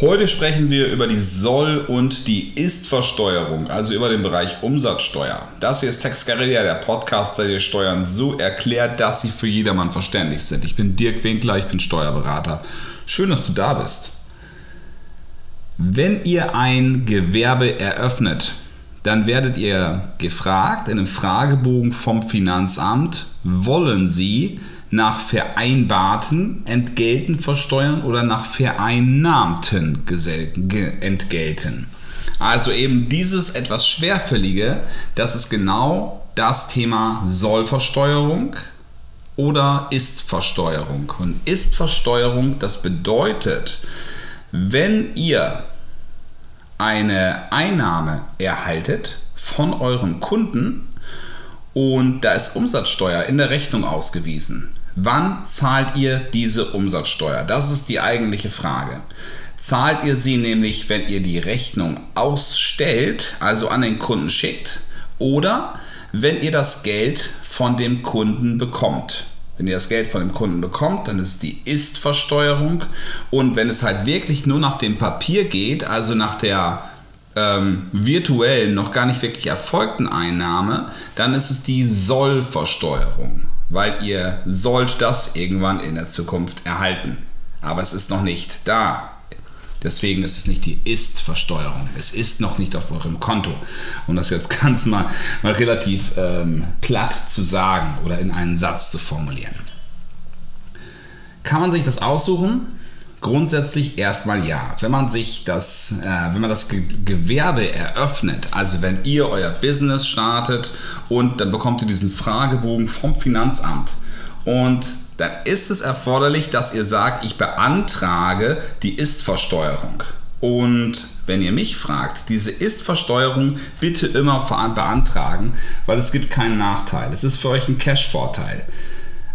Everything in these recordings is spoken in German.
Heute sprechen wir über die Soll- und die Ist-Versteuerung, also über den Bereich Umsatzsteuer. Das hier ist Tex Guerilla, der Podcast, der dir Steuern so erklärt, dass sie für jedermann verständlich sind. Ich bin Dirk Winkler, ich bin Steuerberater. Schön, dass du da bist. Wenn ihr ein Gewerbe eröffnet, dann werdet ihr gefragt in einem Fragebogen vom Finanzamt, wollen Sie nach vereinbarten Entgelten versteuern oder nach vereinnahmten Entgelten. Also eben dieses etwas schwerfällige, das ist genau das Thema Sollversteuerung oder Ist-Versteuerung. Und Ist-Versteuerung, das bedeutet, wenn ihr eine Einnahme erhaltet von eurem Kunden und da ist Umsatzsteuer in der Rechnung ausgewiesen, Wann zahlt ihr diese Umsatzsteuer? Das ist die eigentliche Frage. Zahlt ihr sie nämlich, wenn ihr die Rechnung ausstellt, also an den Kunden schickt, oder wenn ihr das Geld von dem Kunden bekommt? Wenn ihr das Geld von dem Kunden bekommt, dann ist es die Ist-Versteuerung. Und wenn es halt wirklich nur nach dem Papier geht, also nach der ähm, virtuellen, noch gar nicht wirklich erfolgten Einnahme, dann ist es die Sollversteuerung weil ihr sollt das irgendwann in der Zukunft erhalten. Aber es ist noch nicht da. Deswegen ist es nicht die Ist-Versteuerung. Es ist noch nicht auf eurem Konto. Um das jetzt ganz mal, mal relativ ähm, platt zu sagen oder in einen Satz zu formulieren. Kann man sich das aussuchen? Grundsätzlich erstmal ja. Wenn man sich das, äh, wenn man das Ge Gewerbe eröffnet, also wenn ihr euer Business startet und dann bekommt ihr diesen Fragebogen vom Finanzamt und dann ist es erforderlich, dass ihr sagt, ich beantrage die Ist-Versteuerung. Und wenn ihr mich fragt, diese Ist-Versteuerung bitte immer beantragen, weil es gibt keinen Nachteil. Es ist für euch ein Cash-Vorteil.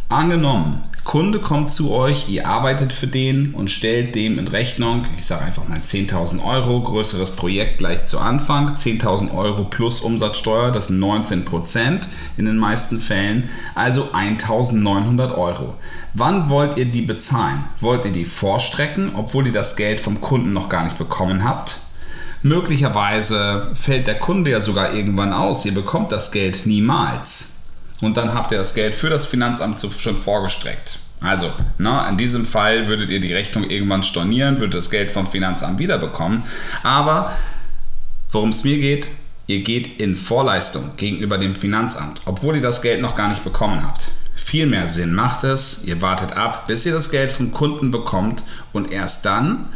Angenommen, Kunde kommt zu euch, ihr arbeitet für den und stellt dem in Rechnung, ich sage einfach mal 10.000 Euro, größeres Projekt gleich zu Anfang, 10.000 Euro plus Umsatzsteuer, das sind 19 Prozent in den meisten Fällen, also 1.900 Euro. Wann wollt ihr die bezahlen? Wollt ihr die vorstrecken, obwohl ihr das Geld vom Kunden noch gar nicht bekommen habt? Möglicherweise fällt der Kunde ja sogar irgendwann aus, ihr bekommt das Geld niemals und dann habt ihr das Geld für das Finanzamt schon vorgestreckt. Also, ne, in diesem Fall würdet ihr die Rechnung irgendwann stornieren, würdet das Geld vom Finanzamt wiederbekommen. Aber worum es mir geht, ihr geht in Vorleistung gegenüber dem Finanzamt, obwohl ihr das Geld noch gar nicht bekommen habt. Viel mehr Sinn macht es, ihr wartet ab, bis ihr das Geld vom Kunden bekommt und erst dann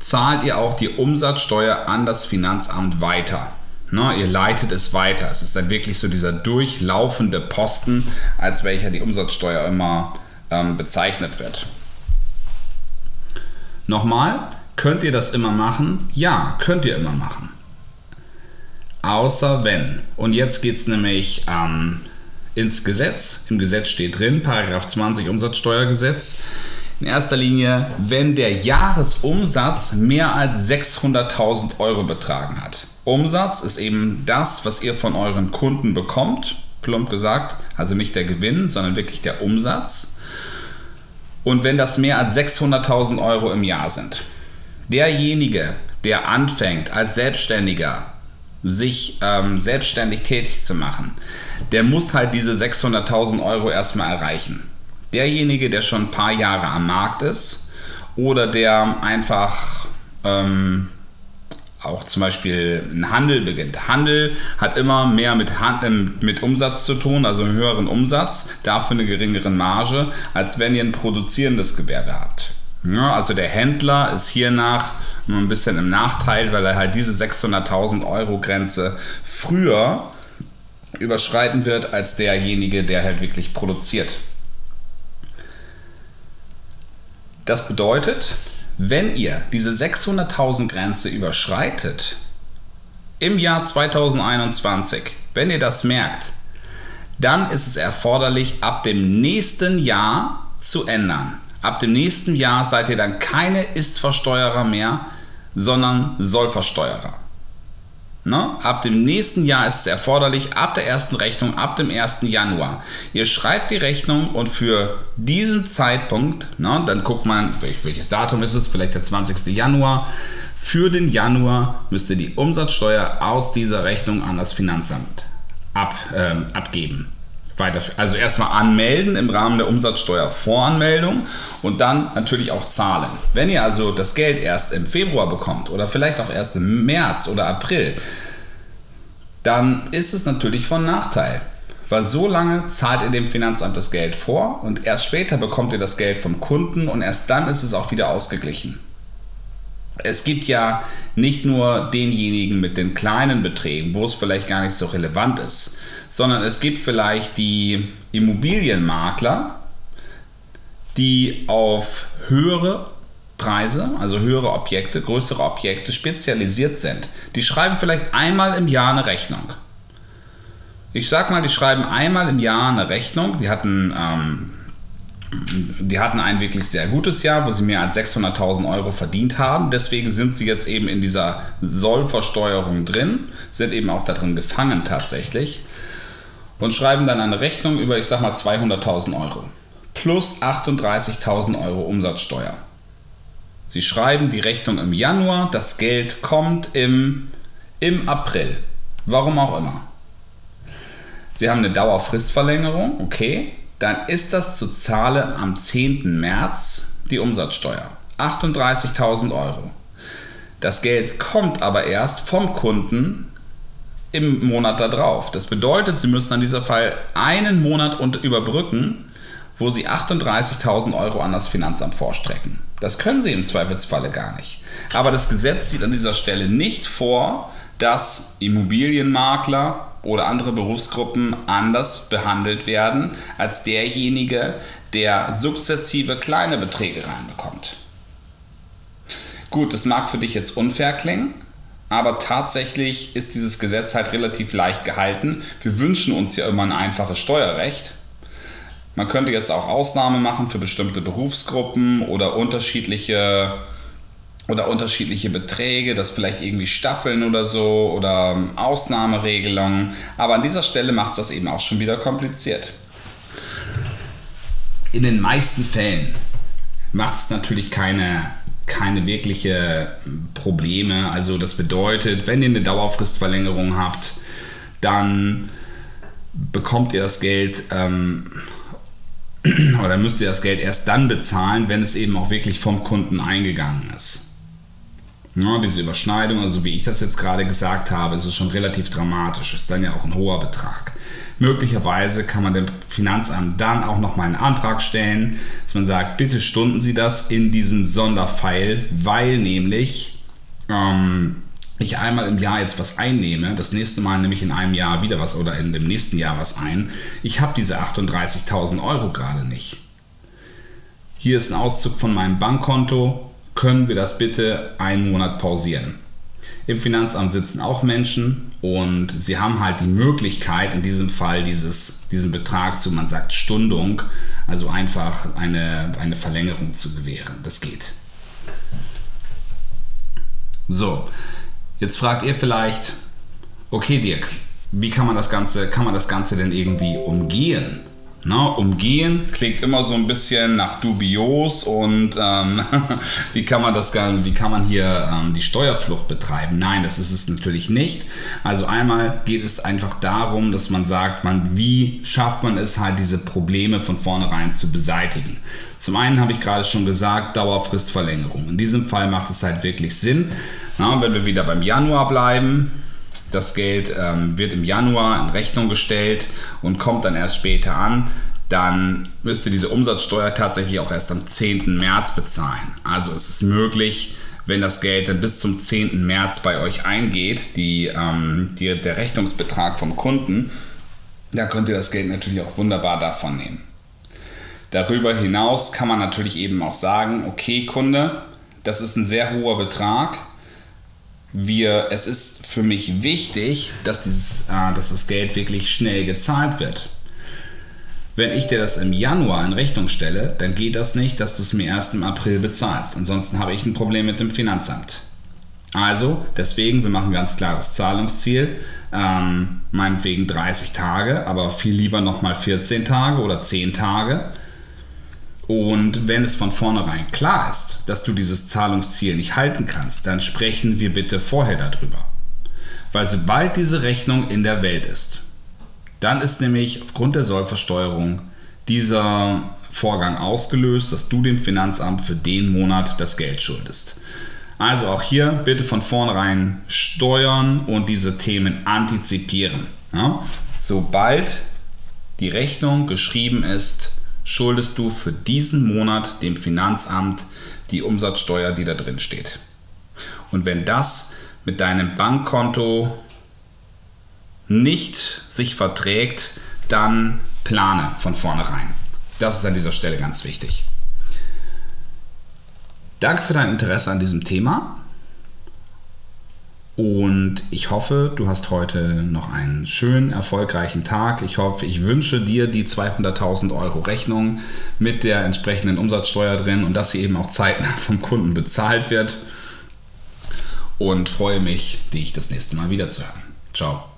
zahlt ihr auch die Umsatzsteuer an das Finanzamt weiter. Ne, ihr leitet es weiter. Es ist dann wirklich so dieser durchlaufende Posten, als welcher die Umsatzsteuer immer ähm, bezeichnet wird. Nochmal, könnt ihr das immer machen? Ja, könnt ihr immer machen. Außer wenn. Und jetzt geht es nämlich ähm, ins Gesetz. Im Gesetz steht drin, Paragraph 20 Umsatzsteuergesetz. In erster Linie, wenn der Jahresumsatz mehr als 600.000 Euro betragen hat. Umsatz ist eben das, was ihr von euren Kunden bekommt, plump gesagt, also nicht der Gewinn, sondern wirklich der Umsatz. Und wenn das mehr als 600.000 Euro im Jahr sind, derjenige, der anfängt als Selbstständiger sich ähm, selbstständig tätig zu machen, der muss halt diese 600.000 Euro erstmal erreichen. Derjenige, der schon ein paar Jahre am Markt ist oder der einfach ähm, auch zum Beispiel ein Handel beginnt. Handel hat immer mehr mit, Hand, mit Umsatz zu tun, also einen höheren Umsatz, dafür eine geringere Marge, als wenn ihr ein produzierendes Gewerbe habt. Ja, also der Händler ist hiernach nur ein bisschen im Nachteil, weil er halt diese 600.000 Euro Grenze früher überschreiten wird als derjenige, der halt wirklich produziert. Das bedeutet, wenn ihr diese 600.000 Grenze überschreitet im Jahr 2021, wenn ihr das merkt, dann ist es erforderlich, ab dem nächsten Jahr zu ändern. Ab dem nächsten Jahr seid ihr dann keine Ist-Versteuerer mehr, sondern Sollversteuerer. Ne? Ab dem nächsten Jahr ist es erforderlich, ab der ersten Rechnung, ab dem 1. Januar. Ihr schreibt die Rechnung und für diesen Zeitpunkt, ne, dann guckt man, welches Datum ist es, vielleicht der 20. Januar. Für den Januar müsst ihr die Umsatzsteuer aus dieser Rechnung an das Finanzamt ab, äh, abgeben weiter, also erstmal anmelden im Rahmen der Umsatzsteuervoranmeldung und dann natürlich auch zahlen. Wenn ihr also das Geld erst im Februar bekommt oder vielleicht auch erst im März oder April, dann ist es natürlich von Nachteil. Weil so lange zahlt ihr dem Finanzamt das Geld vor und erst später bekommt ihr das Geld vom Kunden und erst dann ist es auch wieder ausgeglichen. Es gibt ja nicht nur denjenigen mit den kleinen Beträgen, wo es vielleicht gar nicht so relevant ist, sondern es gibt vielleicht die Immobilienmakler, die auf höhere Preise, also höhere Objekte, größere Objekte spezialisiert sind. Die schreiben vielleicht einmal im Jahr eine Rechnung. Ich sag mal, die schreiben einmal im Jahr eine Rechnung. Die hatten, ähm, die hatten ein wirklich sehr gutes Jahr, wo sie mehr als 600.000 Euro verdient haben. Deswegen sind sie jetzt eben in dieser Sollversteuerung drin, sind eben auch da drin gefangen tatsächlich und schreiben dann eine Rechnung über, ich sag mal, 200.000 Euro plus 38.000 Euro Umsatzsteuer. Sie schreiben die Rechnung im Januar, das Geld kommt im, im April. Warum auch immer. Sie haben eine Dauerfristverlängerung, okay. Dann ist das zu zahlen am 10. März die Umsatzsteuer. 38.000 Euro. Das Geld kommt aber erst vom Kunden im Monat darauf. Das bedeutet, Sie müssen an dieser Fall einen Monat überbrücken, wo Sie 38.000 Euro an das Finanzamt vorstrecken. Das können Sie im Zweifelsfalle gar nicht. Aber das Gesetz sieht an dieser Stelle nicht vor, dass Immobilienmakler oder andere Berufsgruppen anders behandelt werden als derjenige, der sukzessive kleine Beträge reinbekommt. Gut, das mag für dich jetzt unfair klingen, aber tatsächlich ist dieses Gesetz halt relativ leicht gehalten. Wir wünschen uns ja immer ein einfaches Steuerrecht. Man könnte jetzt auch Ausnahmen machen für bestimmte Berufsgruppen oder unterschiedliche oder unterschiedliche Beträge, das vielleicht irgendwie Staffeln oder so oder Ausnahmeregelungen. Aber an dieser Stelle macht es das eben auch schon wieder kompliziert. In den meisten Fällen macht es natürlich keine keine wirkliche Probleme. Also das bedeutet, wenn ihr eine Dauerfristverlängerung habt, dann bekommt ihr das Geld ähm, oder müsst ihr das Geld erst dann bezahlen, wenn es eben auch wirklich vom Kunden eingegangen ist. Ja, diese Überschneidung, also wie ich das jetzt gerade gesagt habe, ist es schon relativ dramatisch. Ist dann ja auch ein hoher Betrag. Möglicherweise kann man dem Finanzamt dann auch nochmal einen Antrag stellen, dass man sagt, bitte stunden Sie das in diesem Sonderfeil, weil nämlich ähm, ich einmal im Jahr jetzt was einnehme, das nächste Mal nehme ich in einem Jahr wieder was oder in dem nächsten Jahr was ein. Ich habe diese 38.000 Euro gerade nicht. Hier ist ein Auszug von meinem Bankkonto. Können wir das bitte einen Monat pausieren? Im Finanzamt sitzen auch Menschen und sie haben halt die Möglichkeit, in diesem Fall dieses, diesen Betrag zu, man sagt Stundung, also einfach eine, eine Verlängerung zu gewähren. Das geht. So, jetzt fragt ihr vielleicht, okay Dirk, wie kann man das Ganze, kann man das Ganze denn irgendwie umgehen? Ne, umgehen klingt immer so ein bisschen nach dubios und ähm, wie kann man das wie kann man hier ähm, die Steuerflucht betreiben? Nein, das ist es natürlich nicht. Also einmal geht es einfach darum, dass man sagt, man wie schafft man es halt diese Probleme von vornherein zu beseitigen. Zum einen habe ich gerade schon gesagt, Dauerfristverlängerung. In diesem Fall macht es halt wirklich Sinn. Na, wenn wir wieder beim Januar bleiben, das Geld ähm, wird im Januar in Rechnung gestellt und kommt dann erst später an, dann müsst ihr diese Umsatzsteuer tatsächlich auch erst am 10. März bezahlen. Also es ist möglich, wenn das Geld dann bis zum 10. März bei euch eingeht, die, ähm, die, der Rechnungsbetrag vom Kunden, da könnt ihr das Geld natürlich auch wunderbar davon nehmen. Darüber hinaus kann man natürlich eben auch sagen, okay Kunde, das ist ein sehr hoher Betrag, wir, es ist für mich wichtig, dass, dieses, äh, dass das Geld wirklich schnell gezahlt wird. Wenn ich dir das im Januar in Rechnung stelle, dann geht das nicht, dass du es mir erst im April bezahlst. Ansonsten habe ich ein Problem mit dem Finanzamt. Also deswegen, wir machen ganz klar das Zahlungsziel, ähm, meinetwegen 30 Tage, aber viel lieber nochmal 14 Tage oder 10 Tage. Und wenn es von vornherein klar ist, dass du dieses Zahlungsziel nicht halten kannst, dann sprechen wir bitte vorher darüber. Weil sobald diese Rechnung in der Welt ist, dann ist nämlich aufgrund der Sollversteuerung dieser Vorgang ausgelöst, dass du dem Finanzamt für den Monat das Geld schuldest. Also auch hier bitte von vornherein steuern und diese Themen antizipieren. Ja? Sobald die Rechnung geschrieben ist, schuldest du für diesen Monat dem Finanzamt die Umsatzsteuer, die da drin steht. Und wenn das mit deinem Bankkonto nicht sich verträgt, dann plane von vornherein. Das ist an dieser Stelle ganz wichtig. Danke für dein Interesse an diesem Thema. Und ich hoffe, du hast heute noch einen schönen, erfolgreichen Tag. Ich hoffe, ich wünsche dir die 200.000 Euro Rechnung mit der entsprechenden Umsatzsteuer drin und dass sie eben auch zeitnah vom Kunden bezahlt wird. Und freue mich, dich das nächste Mal wiederzuhören. Ciao.